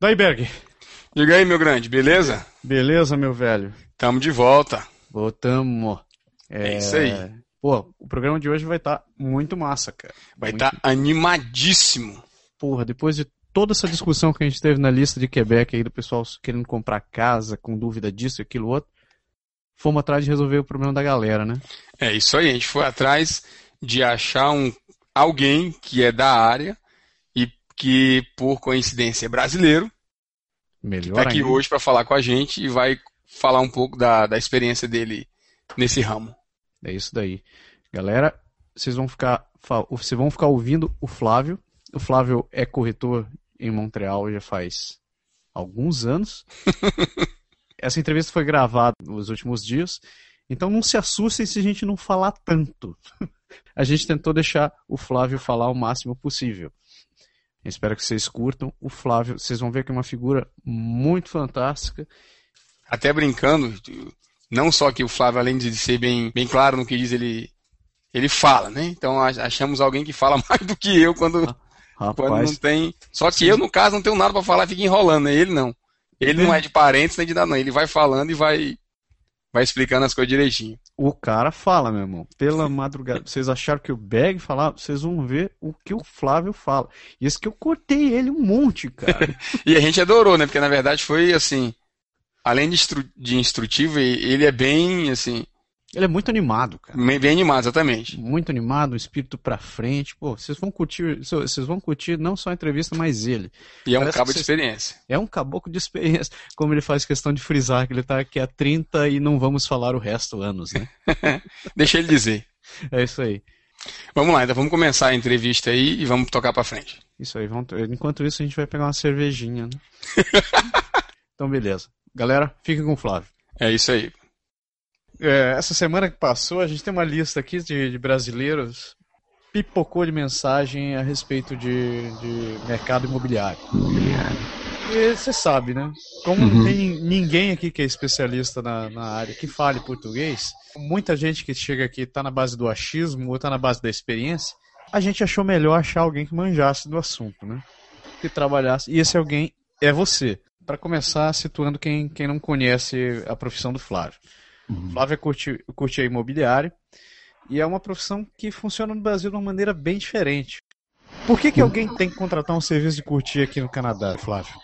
Daí, Berg. Diga aí, meu grande, beleza? Beleza, meu velho? Tamo de volta. Voltamos. É, isso aí. Pô, o programa de hoje vai estar muito massa, cara. Vai Muito- estar animadíssimo. Porra, depois de toda essa discussão que a gente teve na lista de Quebec aí do pessoal querendo comprar casa, com dúvida disso e aquilo outro, fomos atrás de resolver o problema da galera, né? É isso aí, a gente foi atrás de achar um alguém que é da área que, por coincidência, é brasileiro. Melhor Tá aqui hoje para falar com a gente e vai falar um pouco da, da experiência dele nesse ramo. É isso daí. Galera, vocês vão ficar, vocês vão ficar ouvindo o Flávio. O Flávio é corretor em Montreal já faz alguns anos. Essa entrevista foi gravada nos últimos dias, então não se assustem se a gente não falar tanto. A gente tentou deixar o Flávio falar o máximo possível. Espero que vocês curtam. O Flávio, vocês vão ver que é uma figura muito fantástica. Até brincando, não só que o Flávio, além de ser bem, bem claro no que diz, ele, ele fala, né? Então ach- achamos alguém que fala mais do que eu quando, quando não Rapaz, tem. Só que eu, no caso, não tenho nada pra falar, fica enrolando, né? Ele não. Ele não é de parentes nem de nada, não. Ele vai falando e vai, vai explicando as coisas direitinho. O cara fala, meu irmão. Pela madrugada. Vocês acharam que o Bag falava? Vocês vão ver o que o Flávio fala. E esse que eu cortei ele um monte, cara. E a gente adorou, né? Porque na verdade foi assim. Além de, instru- de instrutivo, ele é bem, assim, Ele é muito animado, cara. bem bem animado, exatamente. Muito animado, um espírito pra frente. Pô, vocês vão curtir, vocês vão curtir não só a entrevista, mas ele. E é um Parece cabo que de vocês- experiência. É um caboclo de experiência, como ele faz questão de frisar que ele tá aqui há 30 e não vamos falar o resto anos, né? Deixa ele dizer. É isso aí. Vamos lá, então vamos começar a entrevista aí e vamos tocar pra frente. Isso aí. Vamos... Enquanto isso, a gente vai pegar uma cervejinha, né? então, beleza. Galera, fiquem com o Flávio. É isso aí. É, essa semana que passou, a gente tem uma lista aqui de, de brasileiros pipocou de mensagem a respeito de, de mercado imobiliário. E você sabe, né? Como não tem ninguém aqui que é especialista na, na área que fale português, muita gente que chega aqui está na base do achismo ou está na base da experiência, a gente achou melhor achar alguém que manjasse do assunto, né? Que trabalhasse. E esse alguém é você. Para começar, situando quem, quem não conhece a profissão do Flávio. Flávio é curti, curtir imobiliário e é uma profissão que funciona no Brasil de uma maneira bem diferente. Por que, que alguém tem que contratar um serviço de curtir aqui no Canadá, Flávio?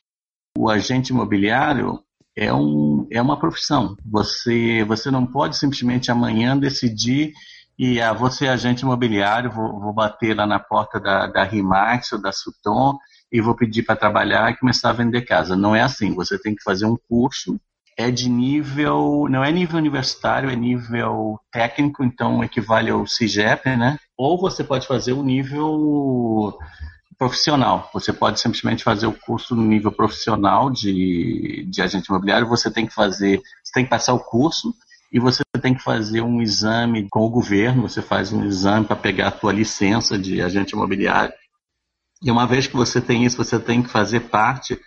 o agente imobiliário é, um, é uma profissão. Você, você não pode simplesmente amanhã decidir e ah, vou ser agente imobiliário, vou, vou bater lá na porta da, da Rimax ou da Sutton e vou pedir para trabalhar e começar a vender casa. Não é assim. Você tem que fazer um curso. É de nível, não é nível universitário, é nível técnico, então equivale ao CIGEP, né? Ou você pode fazer o nível profissional. Você pode simplesmente fazer o curso no nível profissional de, de agente imobiliário. Você tem que fazer, você tem que passar o curso e você tem que fazer um exame com o governo. Você faz um exame para pegar a tua licença de agente imobiliário. E uma vez que você tem isso, você tem que fazer parte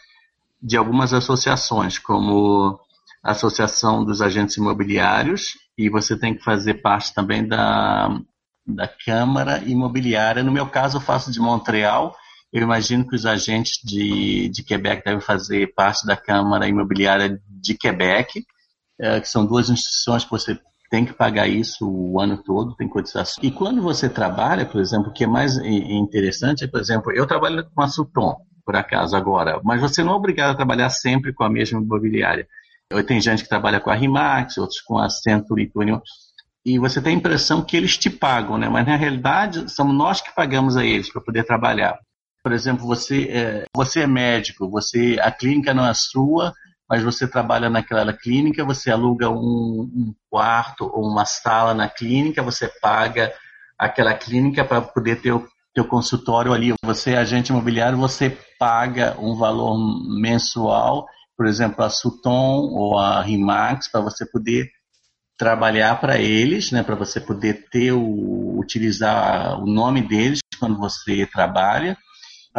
de algumas associações, como Associação dos Agentes Imobiliários, e você tem que fazer parte também da, da Câmara Imobiliária. No meu caso, eu faço de Montreal. Eu imagino que os agentes de, de Quebec devem fazer parte da Câmara Imobiliária de Quebec, eh, que são duas instituições que você tem que pagar isso o ano todo, tem cotização. E quando você trabalha, por exemplo, o que é mais interessante é, por exemplo, eu trabalho com a Sutton, por acaso, agora, mas você não é obrigado a trabalhar sempre com a mesma imobiliária. Tenho gente que trabalha com a Rimax, outros com a Century 21, e você tem a impressão que eles te pagam, né? Mas na realidade somos nós que pagamos a eles para poder trabalhar. Por exemplo, você é, você é médico, você a clínica não é sua, mas você trabalha naquela clínica, você aluga um, um quarto ou uma sala na clínica, você paga aquela clínica para poder ter o teu consultório ali. Você é agente imobiliário, você paga um valor mensual, por exemplo, a Suton ou a Rimax, para você poder trabalhar para eles, né, para você poder ter o, utilizar o nome deles quando você trabalha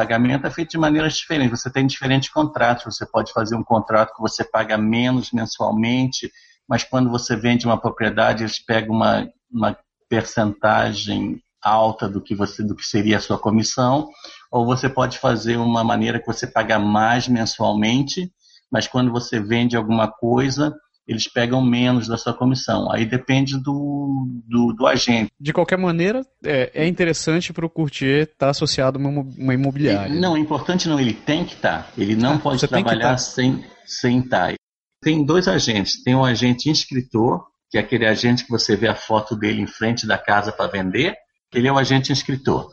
pagamento é feito de maneiras diferentes. Você tem diferentes contratos. Você pode fazer um contrato que você paga menos mensalmente, mas quando você vende uma propriedade, eles pegam uma, uma percentagem alta do que você do que seria a sua comissão, ou você pode fazer uma maneira que você paga mais mensalmente, mas quando você vende alguma coisa, eles pegam menos da sua comissão. Aí depende do, do, do agente. De qualquer maneira, é, é interessante para o courtier estar tá associado a uma, imobiliária. não, é importante não, ele tem que estar. Tá. Ele não ah, pode trabalhar tá. sem, sem estar. Tem dois agentes. Tem um agente inscritor, que é aquele agente que você vê a foto dele em frente da casa para vender. Ele é o agente inscritor.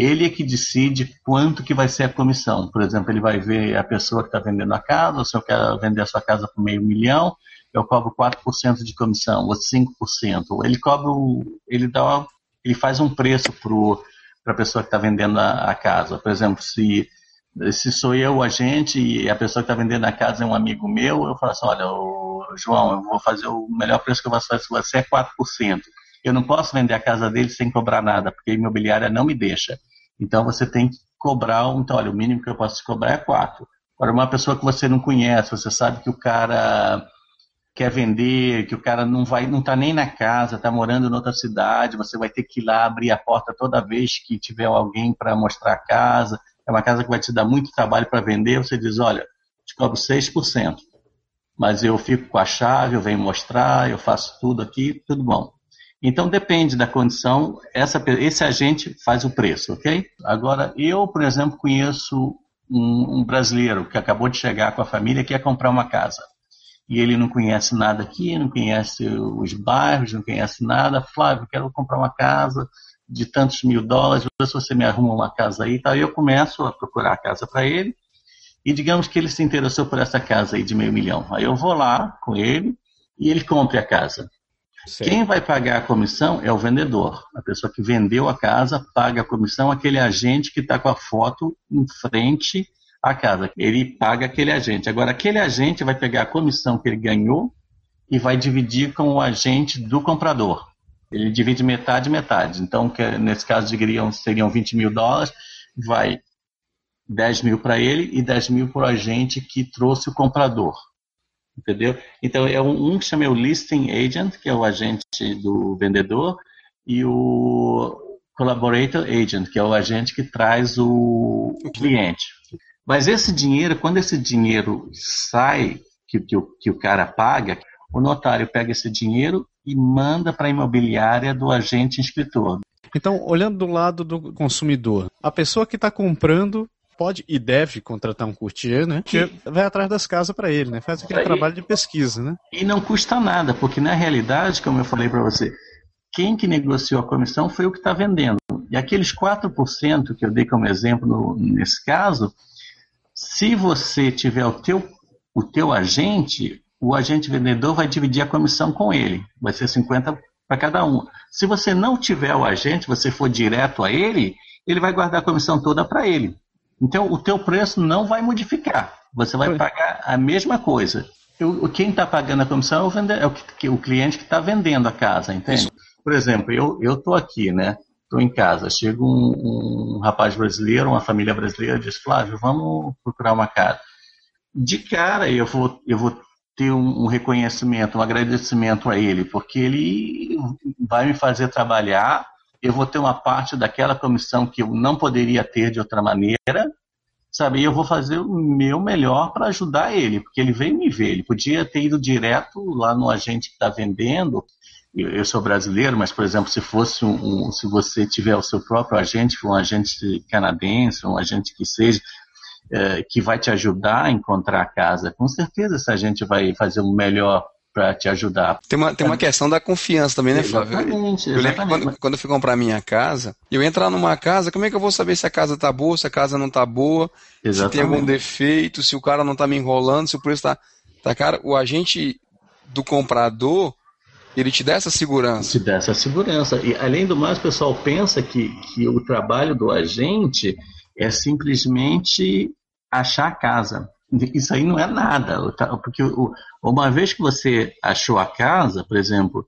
Ele é que decide quanto que vai ser a comissão. Por exemplo, ele vai ver a pessoa que está vendendo a casa, se eu quero vender a sua casa por meio milhão, eu cobro 4% de comissão, ou 5%. Ele cobra, ele dá, ele faz um preço para a pessoa que está vendendo a, a, casa. Por exemplo, se, se sou eu o agente e a pessoa que está vendendo a casa é um amigo meu, eu falo assim, olha, João, eu vou fazer o melhor preço que eu fazer com você é 4%. Eu não posso vender a casa dele sem cobrar nada, porque a imobiliária não me deixa. Então você tem que cobrar, então, olha, o mínimo que eu posso cobrar é 4%. Agora, uma pessoa que você não conhece, você sabe que o cara quer vender, que o cara não vai, não está nem na casa, está morando em outra cidade, você vai ter que ir lá abrir a porta toda vez que tiver alguém para mostrar a casa. É uma casa que vai te dar muito trabalho para vender, você diz, olha, te cobro 6%, mas eu fico com a chave, eu venho mostrar, eu faço tudo aqui, tudo bom. Então depende da condição, essa, esse agente faz o preço, ok? Agora, eu, por exemplo, conheço um, um brasileiro que acabou de chegar com a família que quer comprar uma casa e ele não conhece nada aqui, não conhece os bairros, não conhece nada. Flávio, quero comprar uma casa de tantos mil dólares, vê se você me arruma uma casa aí. Tá? Eu começo a procurar a casa para ele e digamos que ele se interessou por essa casa aí de meio milhão. Aí eu vou lá com ele e ele compra a casa. Quem vai pagar a comissão é o vendedor. A pessoa que vendeu a casa paga a comissão, aquele agente que está com a foto em frente a casa. Ele paga aquele agente. Agora, aquele agente vai pegar a comissão que ele ganhou e vai dividir com o agente do comprador. Ele divide metade metade. Então, que, nesse caso, digariam, seriam 20 mil dólares, vai 10 mil para ele e 10 mil para o agente que trouxe o comprador. Entendeu? Então, é um, um que chama o listing agent, que é o agente do vendedor, e o collaborator agent, que é o agente que traz o, o cliente. Mas esse dinheiro, quando esse dinheiro sai, que, que, o, que o cara paga, o notário pega esse dinheiro e manda para a imobiliária do agente inscritor. Então, olhando do lado do consumidor, a pessoa que está comprando pode e deve contratar um courtier, né? Que vai atrás das casas para ele, né? Faz aquele trabalho de pesquisa, né? E não custa nada, porque na realidade, como eu falei para você, quem que negociou a comissão foi o que está vendendo. E aqueles 4% que eu dei como exemplo no, nesse caso, se você tiver o teu, o teu agente, o agente vendedor vai dividir a comissão com ele. Vai ser 50 para cada um. Se você não tiver o agente, você for direto a ele, ele vai guardar a comissão toda para ele. Então, o teu preço não vai modificar. Você vai pagar a mesma coisa. Eu, quem está pagando a comissão é o, vende, é o, o cliente que está vendendo a casa, entende? Por exemplo, eu estou aqui, né? estou em casa, chega um, um, rapaz brasileiro, uma família brasileira, diz, Flávio, vamos procurar uma casa. De cara eu vou, eu vou ter um, um reconhecimento, um agradecimento a ele, porque ele vai me fazer trabalhar, eu vou ter uma parte daquela comissão que eu não poderia ter de outra maneira, sabe? E eu vou fazer o meu melhor para ajudar ele, porque ele veio me ver. Ele podia ter ido direto lá no agente que está vendendo eu sou brasileiro, mas por exemplo, se fosse um, um, se você tiver o seu próprio agente, um agente canadense, um agente que seja, é, que vai te ajudar a encontrar a casa, com certeza esse agente vai fazer o melhor para te ajudar. Tem uma, tem uma questão da confiança também, né, Flávio? Exatamente, eu lembro quando, quando eu fui comprar minha casa, eu entrar numa casa, como é que eu vou saber se a casa tá boa, se a casa não tá boa, exatamente. se tem algum defeito, se o cara não tá me enrolando, se o preço tá tá cara, o agente do comprador, ele te dá essa segurança. Te dá essa segurança. E além do mais, o pessoal pensa que, que o trabalho do agente é simplesmente achar a casa. Isso aí não é nada, porque uma vez que você achou a casa, por exemplo,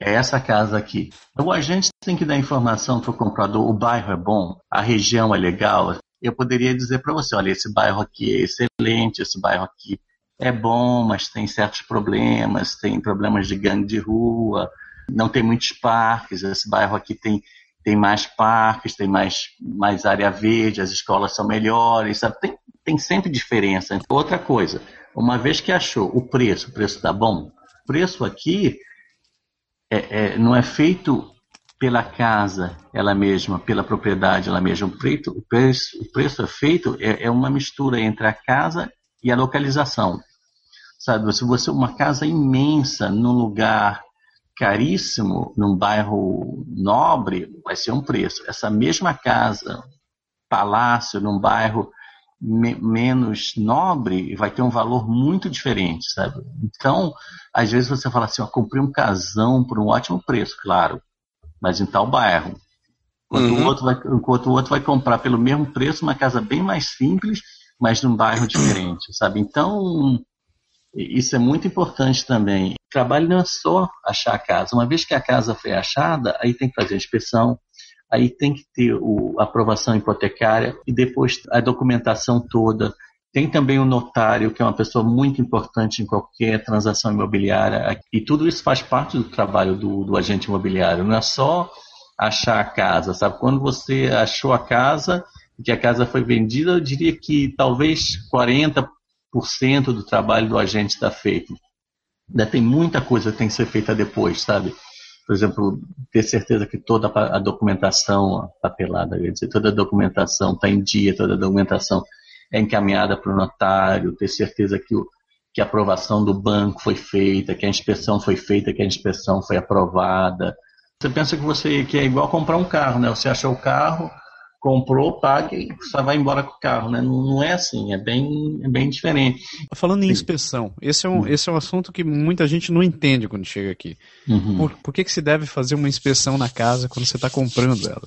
é essa casa aqui. O agente tem que dar informação para o comprador, o bairro é bom, a região é legal. Eu poderia dizer para você, olha, esse bairro aqui é excelente, esse bairro aqui é bom, mas tem certos problemas, tem problemas de gangue de rua, não tem muitos parques, esse bairro aqui tem, tem mais parques, tem mais, mais área verde, as escolas são melhores, sabe? Tem, tem sempre diferença. Outra coisa, uma vez que achou o preço, o preço está bom, o preço aqui é, é, não é feito pela casa ela mesma, pela propriedade ela mesma. O preço, o preço, o preço é feito, é, é, uma mistura entre a casa e a localização. Sabe, se você uma casa imensa num lugar caríssimo, num bairro nobre, vai ser um preço. Essa mesma casa, palácio, num bairro me menos nobre, vai ter um valor muito diferente, sabe? Então, às vezes você fala assim, eu comprei um casão por um ótimo preço, claro, mas em tal bairro. Enquanto, uhum. o outro vai, enquanto o outro vai comprar pelo mesmo preço uma casa bem mais simples, mas num bairro diferente, sabe? Então, isso é muito importante também. Trabalho não é só achar a casa. Uma vez que a casa foi achada, aí tem que fazer a inspeção, aí tem que ter a aprovação hipotecária e depois a documentação toda. Tem também o notário, que é uma pessoa muito importante em qualquer transação imobiliária. E tudo isso faz parte do trabalho do, do agente imobiliário. Não é só achar a casa, sabe? Quando você achou a casa, que a casa foi vendida, eu diria que talvez 40% do trabalho do agente está feito. Ainda tem muita coisa que tem que ser feita depois, sabe? por exemplo, ter certeza que toda a documentação papelada, quer dizer, toda a documentação está em dia, toda a documentação é encaminhada para o notário, ter certeza que, o, que a aprovação do banco foi feita, que a inspeção foi feita, que a inspeção foi aprovada. Você pensa que você que é igual comprar um carro, né? Você achou o carro, comprou, paga e só vai embora com o carro, né? Não, não é assim, é bem, é bem diferente. Falando em inspeção, esse é, um, uhum. esse é um assunto que muita gente não entende quando chega aqui. Uhum. Por, por que, que se deve fazer uma inspeção na casa quando você está comprando ela?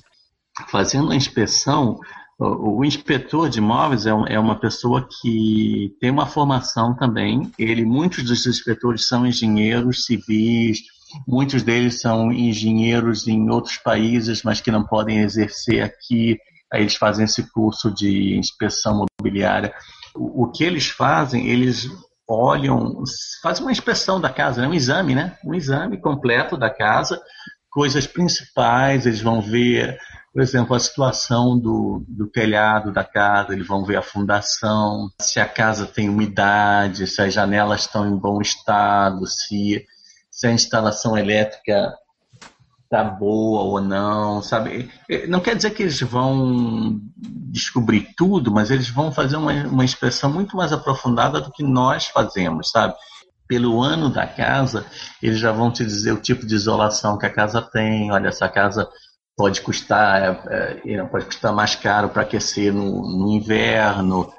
Fazendo a inspeção, o, o inspetor de imóveis é, é, uma pessoa que tem uma formação também. Ele, muitos dos inspetores são engenheiros civis, muitos deles são engenheiros em outros países, mas que não podem exercer aqui Aí eles fazem esse curso de inspeção mobiliária. O, o que eles fazem, eles olham, fazem uma inspeção da casa, né? um exame, né? Um exame completo da casa, coisas principais, eles vão ver, por exemplo, a situação do, do telhado da casa, eles vão ver a fundação, se a casa tem umidade, se as janelas estão em bom estado, se, se a instalação elétrica tá boa ou não, sabe? É, não quer dizer que eles vão descobrir tudo, mas eles vão fazer uma, uma inspeção muito mais aprofundada do que nós fazemos, sabe? Pelo ano da casa, eles já vão te dizer o tipo de isolação que a casa tem. Olha, essa casa pode custar, é, é pode custar mais caro para aquecer no, no inverno.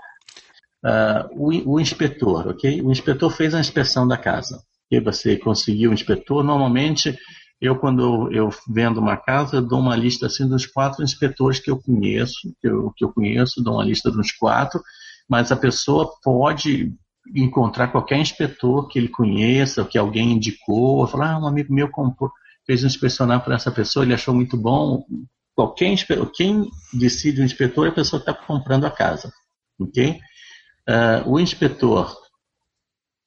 Uh, o, o, inspetor, ok? O inspetor fez a inspeção da casa. E você conseguiu o inspetor. Normalmente eu, quando eu vendo uma casa, dou uma lista assim dos quatro inspetores que eu conheço, que eu, que eu conheço, dou uma lista dos quatro, mas a pessoa pode encontrar qualquer inspetor que ele conheça, que alguém indicou, falar, ah, um amigo meu comprou, fez um inspecionar para essa pessoa, ele achou muito bom. Qualquer inspetor, quem decide o inspetor é a pessoa que está comprando a casa, ok? Uh, o inspetor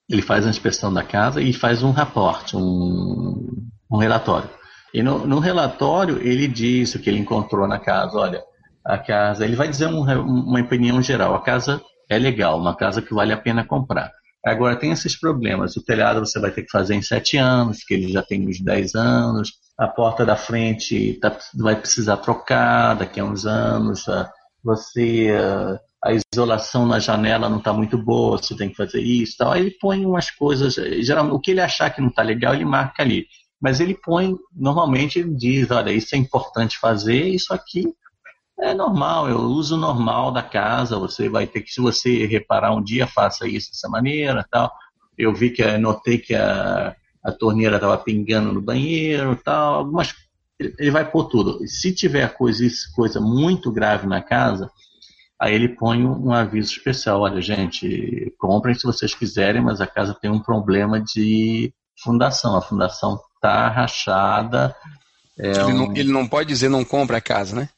ele faz a inspeção da casa e faz um raporte, um, um relatório. E no, no, relatório ele diz o que ele encontrou na casa. Olha, a casa, ele vai dizer um, uma opinião geral. A casa é legal, uma casa que vale a pena comprar. Agora tem esses problemas. O telhado você vai ter que fazer em sete anos, que ele já tem uns dez anos. A porta da frente tá, vai precisar trocar daqui a uns anos. Você a isolação na janela não está muito boa, você tem que fazer isso. Tal. Aí ele põe umas coisas. Geralmente, o que ele achar que não está legal, ele marca ali mas ele põe, normalmente ele diz, olha, isso é importante fazer, isso aqui é normal, é o uso normal da casa, você vai ter que, se você reparar um dia, faça isso dessa maneira, tal. eu vi que notei que a, a torneira estava pingando no banheiro, tal, algumas ele vai pôr tudo. Se tiver coisa, coisa muito grave na casa, aí ele põe um aviso especial. Olha, gente, comprem se vocês quiserem, mas a casa tem um problema de fundação. A fundação está rachada. É ele, um... não, ele, não, pode dizer não compra a casa, né?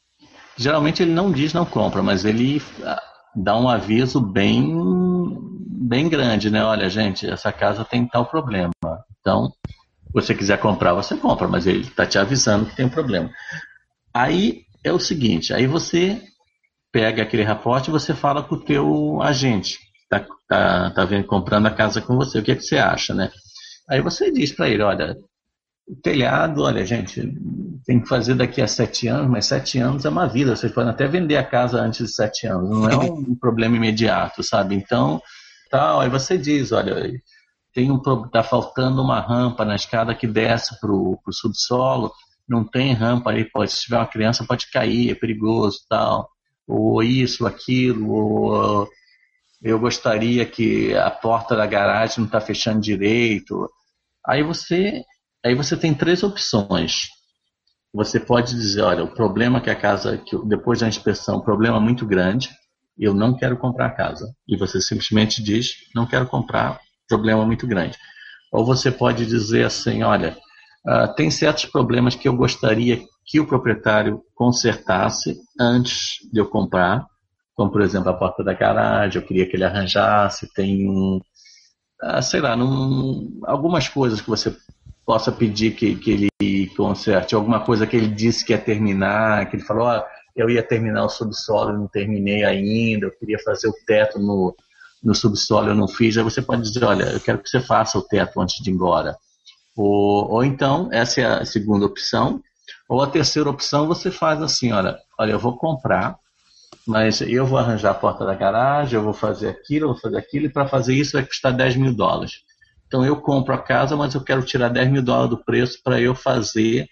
Geralmente ele não diz não compra, mas ele ah, dá um aviso bem, bem grande, né? Olha, gente, essa casa tem tal problema. Então, você quiser comprar, você compra, mas ele está te avisando que tem um problema. Aí é o seguinte, aí você pega aquele raporte e você fala com o teu agente, tá, tá, tá vendo, comprando a casa com você, o que, é que você acha, né? Aí você diz para ele, olha, o telhado, olha, gente, tem que fazer daqui a sete anos, mas sete anos é uma vida. Vocês podem até vender a casa antes de sete anos, não é um problema imediato, sabe? Então, tal. Aí você diz, olha, tem um tá faltando uma rampa na escada que desce para o subsolo, não tem rampa aí, pode, se tiver uma criança pode cair, é perigoso, tal. Ou isso, aquilo, ou eu gostaria que a porta da garagem não está fechando direito. Aí você Aí você tem três opções. Você pode dizer, olha, o problema que a casa, que depois da inspeção, problema é muito grande, eu não quero comprar a casa. E você simplesmente diz, não quero comprar, problema muito grande. Ou você pode dizer assim, olha, uh, tem certos problemas que eu gostaria que o proprietário consertasse antes de eu comprar, como por exemplo a porta da garagem, eu queria que ele arranjasse, tem um, uh, sei lá, num, algumas coisas que você possa pedir que, que ele conserte alguma coisa que ele disse que ia terminar, que ele falou, oh, eu ia terminar o subsolo, não terminei ainda, eu queria fazer o teto no, no subsolo, eu não fiz, aí você pode dizer, olha, eu quero que você faça o teto antes de ir embora. Ou, ou então, essa é a segunda opção, ou a terceira opção você faz assim, olha, olha, eu vou comprar, mas eu vou arranjar a porta da garagem, eu vou fazer aquilo, eu vou fazer aquilo, e para fazer isso vai custar 10 mil dólares. Então eu compro a casa, mas eu quero tirar 10 mil dólares do preço para eu fazer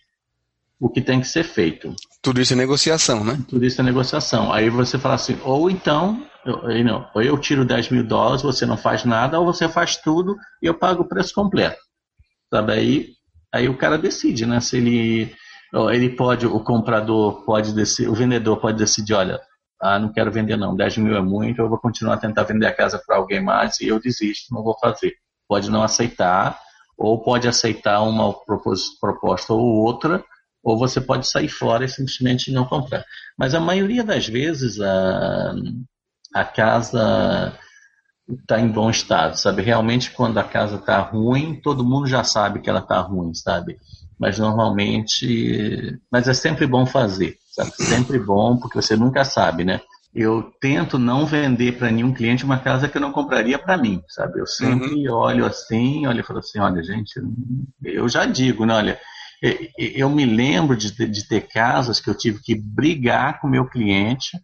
o que tem que ser feito. Tudo isso é negociação, né? Tudo isso é negociação. Aí você fala assim, ou então, eu, não, ou eu tiro 10 mil dólares, você não faz nada, ou você faz tudo e eu pago o preço completo. Sabe? Aí, aí o cara decide, né? Se ele, ele pode, o comprador pode decidir, o vendedor pode decidir, olha, ah, não quero vender não, 10 mil é muito, eu vou continuar a tentar vender a casa para alguém mais e eu desisto, não vou fazer pode não aceitar, ou pode aceitar uma proposta ou outra, ou você pode sair fora e simplesmente não comprar. Mas a maioria das vezes a, a casa está em bom estado, sabe? Realmente quando a casa está ruim, todo mundo já sabe que ela está ruim, sabe? Mas normalmente, mas é sempre bom fazer, sabe? Sempre bom porque você nunca sabe, né? Eu tento não vender para nenhum cliente uma casa que eu não compraria para mim, sabe? Eu sempre uhum. olho assim, olho e falo assim, olha, gente, eu já digo, né, olha, eu me lembro de, de ter casas que eu tive que brigar com o meu cliente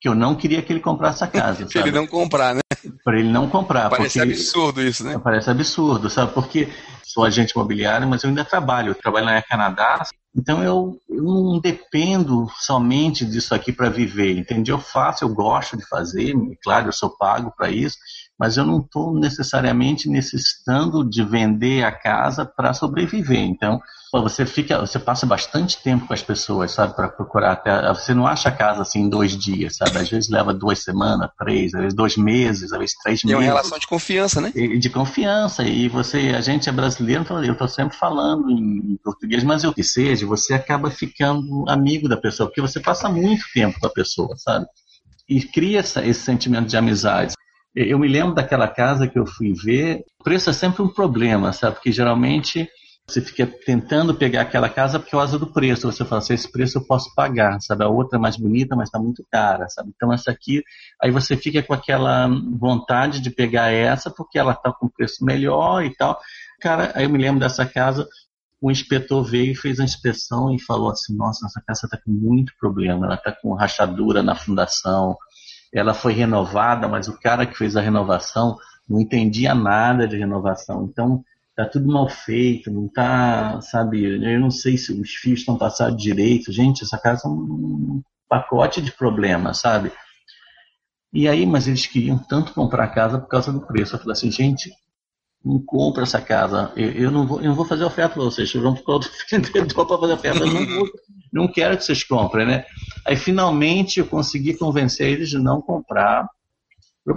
que eu não queria que ele comprasse a casa. Para ele não comprar, né? Para ele não comprar. Parece absurdo isso, né? Parece absurdo, sabe? Porque sou agente imobiliário, mas eu ainda trabalho. Eu trabalho na Canadá, então eu, eu não dependo somente disso aqui para viver, entende? Eu faço, eu gosto de fazer, claro, eu sou pago para isso, mas eu não estou necessariamente necessitando de vender a casa para sobreviver. Então, você fica, você passa bastante tempo com as pessoas, sabe, para procurar até, você não acha a casa assim em dois dias, sabe? Às vezes leva duas semanas, três, às vezes dois meses, às vezes três meses. É uma relação de confiança, né? De confiança. E você, a gente é brasileiro, então eu estou sempre falando em português, mas eu que seja, você acaba ficando amigo da pessoa, porque você passa muito tempo com a pessoa, sabe? E cria essa, esse sentimento de amizade. Eu me lembro daquela casa que eu fui ver, o preço é sempre um problema, sabe? Porque geralmente você fica tentando pegar aquela casa por causa do preço. Você fala assim, esse preço eu posso pagar, sabe? A outra é mais bonita, mas está muito cara, sabe? Então essa aqui, aí você fica com aquela vontade de pegar essa porque ela está com preço melhor e tal. Cara, aí eu me lembro dessa casa, o inspetor veio e fez a inspeção e falou assim, nossa, essa casa está com muito problema, ela está com rachadura na fundação, ela foi renovada, mas o cara que fez a renovação não entendia nada de renovação. Então, tá tudo mal feito, não tá, sabe, eu não sei se os fios estão passados direito. Gente, essa casa é um pacote de problemas, sabe? E aí, mas eles queriam tanto comprar a casa por causa do preço. Eu falei assim, gente, não compra essa casa. Eu, eu, não, vou, eu não vou fazer oferta para vocês. Vocês vão para outro vendedor para fazer oferta. Eu não, vou, não quero que vocês comprem, né? Aí finalmente eu consegui convencer eles de não comprar.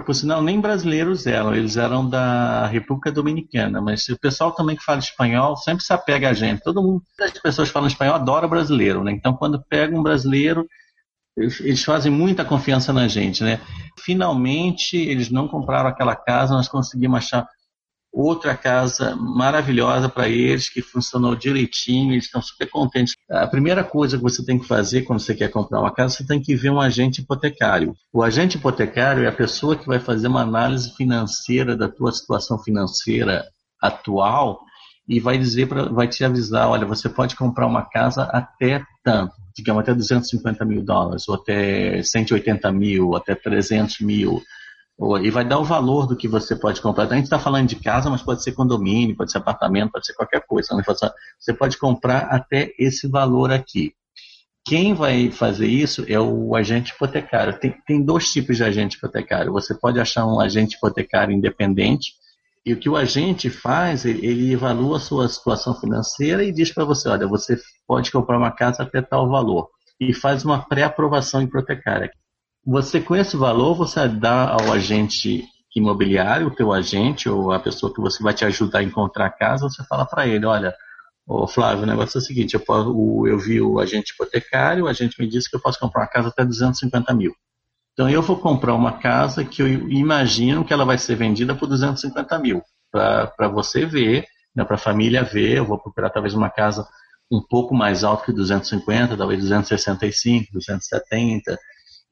Por sinal, nem brasileiros eram, eles eram da República Dominicana, mas o pessoal também que fala espanhol sempre se apega a gente. Todo mundo, as pessoas que falam espanhol adora brasileiro, né? Então, quando pega um brasileiro, eles fazem muita confiança na gente, né? Finalmente, eles não compraram aquela casa, nós conseguimos achar outra casa maravilhosa para eles, que funcionou direitinho, eles estão super contentes. A primeira coisa que você tem que fazer quando você quer comprar uma casa, você tem que ver um agente hipotecário. O agente hipotecário é a pessoa que vai fazer uma análise financeira da tua situação financeira atual e vai dizer pra, vai te avisar, olha, você pode comprar uma casa até tanto, digamos até 250 mil dólares, ou até 180 mil, até 300 mil e vai dar o valor do que você pode comprar. A gente está falando de casa, mas pode ser condomínio, pode ser apartamento, pode ser qualquer coisa. Né? Você pode comprar até esse valor aqui. Quem vai fazer isso é o agente hipotecário. Tem, tem dois tipos de agente hipotecário. Você pode achar um agente hipotecário independente, e o que o agente faz, ele, ele evalua a sua situação financeira e diz para você: olha, você pode comprar uma casa até tal valor. E faz uma pré-aprovação hipotecária. Você com esse valor, você dá ao agente imobiliário, o teu agente ou a pessoa que você vai te ajudar a encontrar a casa, você fala para ele, olha, ô Flávio, o negócio é o seguinte, eu, posso, eu vi o agente hipotecário, o agente me disse que eu posso comprar uma casa até 250 mil. Então eu vou comprar uma casa que eu imagino que ela vai ser vendida por 250 mil, para você ver, né, para a família ver, eu vou procurar talvez uma casa um pouco mais alta que 250, talvez 265, 270,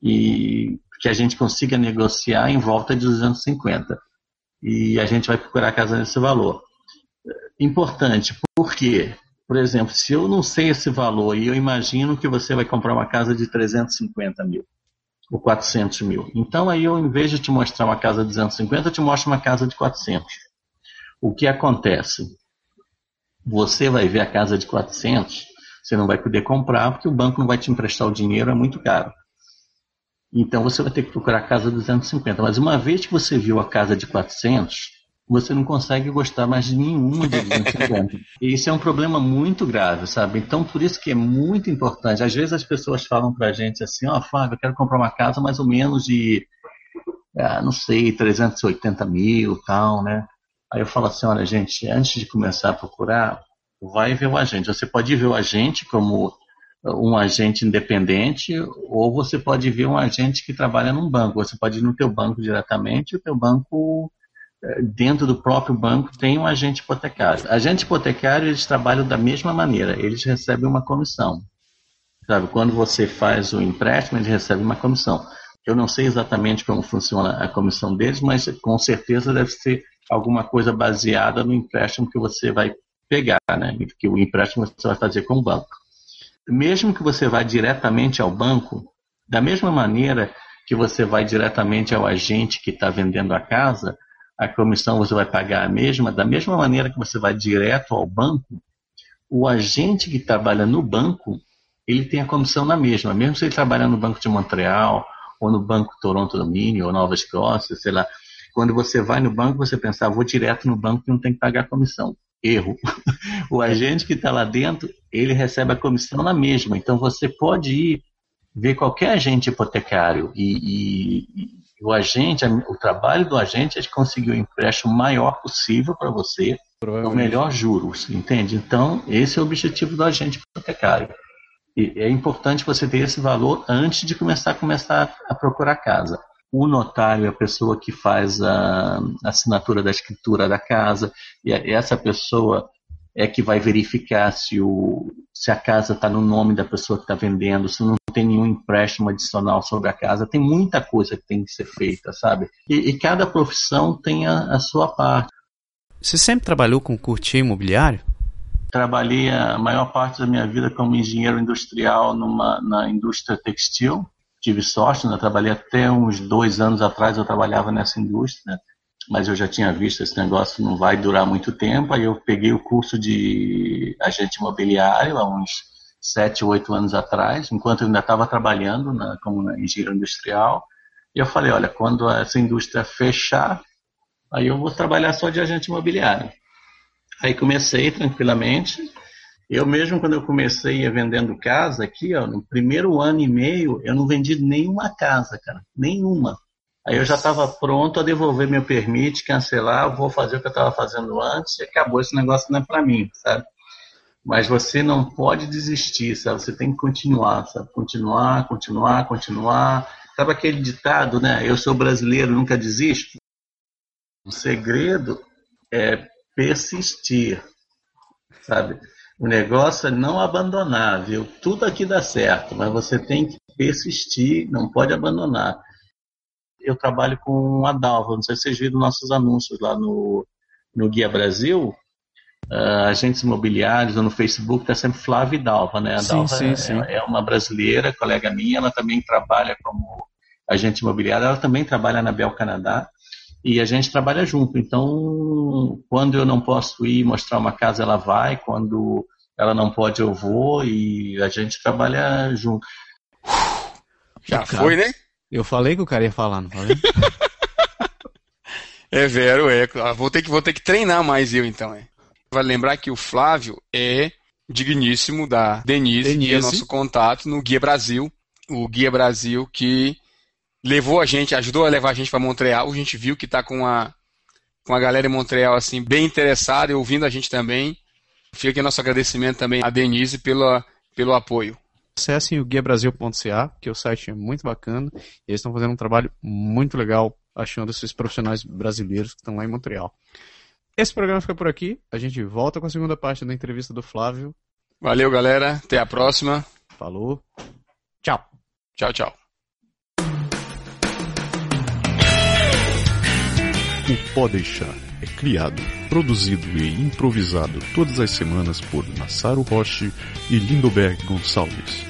e que a gente consiga negociar em volta de 250. E a gente vai procurar casa nesse valor. Importante, porque, por exemplo, se eu não sei esse valor e eu imagino que você vai comprar uma casa de 350 mil ou 400 mil. Então aí eu, em vez de te mostrar uma casa de 250, eu te mostro uma casa de 400. O que acontece? Você vai ver a casa de 400, você não vai poder comprar porque o banco não vai te emprestar o dinheiro, é muito caro. Então você vai ter que procurar a casa de 250. Mas uma vez que você viu a casa de 400, você não consegue gostar mais de nenhuma de 250. e isso é um problema muito grave, sabe? Então por isso que é muito importante. Às vezes as pessoas falam pra gente assim, ó, oh, Flávio, eu quero comprar uma casa mais ou menos de, ah, não sei, 380 mil tal, né? Aí eu falo assim, olha gente, antes de começar a procurar, vai ver o agente. Você pode ver o agente como um agente independente, ou você pode ver um agente que trabalha num banco. Você pode ir no teu banco diretamente, o teu banco, eh, dentro do próprio banco, tem um agente hipotecário. Agente hipotecário, eles trabalham da mesma maneira, eles recebem uma comissão. Sabe, quando você faz o empréstimo, eles recebem uma comissão. Eu não sei exatamente como funciona a comissão deles, mas com certeza deve ser alguma coisa baseada no empréstimo que você vai pegar, né? Que o empréstimo você vai fazer com o banco mesmo que você vá diretamente ao banco, da mesma maneira que você vai diretamente ao agente que está vendendo a casa, a comissão você vai pagar a mesma, da mesma maneira que você vai direto ao banco, o agente que trabalha no banco, ele tem a comissão na mesma, mesmo se ele trabalhar no Banco de Montreal, ou no Banco Toronto Domínio, ou Nova Escócia, sei lá. Quando você vai no banco, você pensa, ah, vou direto no banco e não tem que pagar comissão erro. O agente que está lá dentro, ele recebe a comissão na mesma. Então você pode ir ver qualquer agente hipotecário e, e, e o agente, o trabalho do agente é de conseguir o empréstimo maior possível para você, o melhor juros, entende? Então esse é o objetivo do agente hipotecário. E é importante você ter esse valor antes de começar a começar a procurar casa o notário é a pessoa que faz a assinatura da escritura da casa, e essa pessoa é que vai verificar se, o, se a casa está no nome da pessoa que está vendendo, se não tem nenhum empréstimo adicional sobre a casa. Tem muita coisa que tem que ser feita, sabe? E, e cada profissão tem a, a, sua parte. Você sempre trabalhou com courtier imobiliário? Trabalhei a maior parte da minha vida como engenheiro industrial numa, na indústria textil tive sorte, né? trabalhei até uns dois anos atrás, eu trabalhava nessa indústria, mas eu já tinha visto esse negócio não vai durar muito tempo, aí eu peguei o curso de agente imobiliário há uns sete, oito anos atrás, enquanto eu ainda estava trabalhando na, como engenheiro industrial, e eu falei, olha, quando essa indústria fechar, Aí eu vou trabalhar só de agente imobiliário. Aí comecei tranquilamente. Eu mesmo, quando eu comecei vendendo casa aqui, ó, no primeiro ano e meio, eu não vendi nenhuma casa, cara. Nenhuma. Aí eu já estava pronto a devolver meu permite, cancelar, vou fazer o que eu estava fazendo antes e acabou esse negócio não é para mim, sabe? Mas você não pode desistir, sabe? Você tem que continuar, sabe? Continuar, continuar, continuar. Sabe aquele ditado, né? Eu sou brasileiro, nunca desisto? O segredo é persistir, sabe? O negócio é não abandonar, viu? Tudo aqui dá certo, mas você tem que persistir, não pode abandonar. Eu trabalho com a Dalva, não sei se vocês viram nossos anúncios lá no, no Guia Brasil uh, agentes imobiliários ou no Facebook está sempre Flávia Dalva, né? A sim, Dalva sim, é, sim. é, uma brasileira, colega minha, ela também trabalha como agente imobiliário, ela também trabalha na Bel Canadá e a gente trabalha junto. Então, quando eu não posso ir mostrar uma casa, ela vai, quando ela não pode, eu vou e a gente trabalha junto. Já foi, né? Eu falei que o cara ia falar, não falei? é vero, é. Vou ter que, vou ter que treinar mais eu então, é. Vale lembrar que o Flávio é digníssimo da Denise, Denise, que é nosso contato no Guia Brasil. O Guia Brasil que levou a gente, ajudou a levar a gente para Montreal. A gente viu que está com a, com a galera em Montreal assim, bem interessada e ouvindo a gente também. Fica aqui nosso agradecimento também a Denise pela, pelo apoio. Acessem o guiabrasil.ca, que o site é muito bacana. E eles estão fazendo um trabalho muito legal achando esses profissionais brasileiros que estão lá em Montreal. Esse programa fica por aqui. A gente volta com a segunda parte da entrevista do Flávio. Valeu, galera. Até a próxima. Falou. Tchau. Tchau, tchau. O Pode Deixar é criado, produzido e improvisado todas as semanas por Massaro Roche e Lindoberg Gonçalves.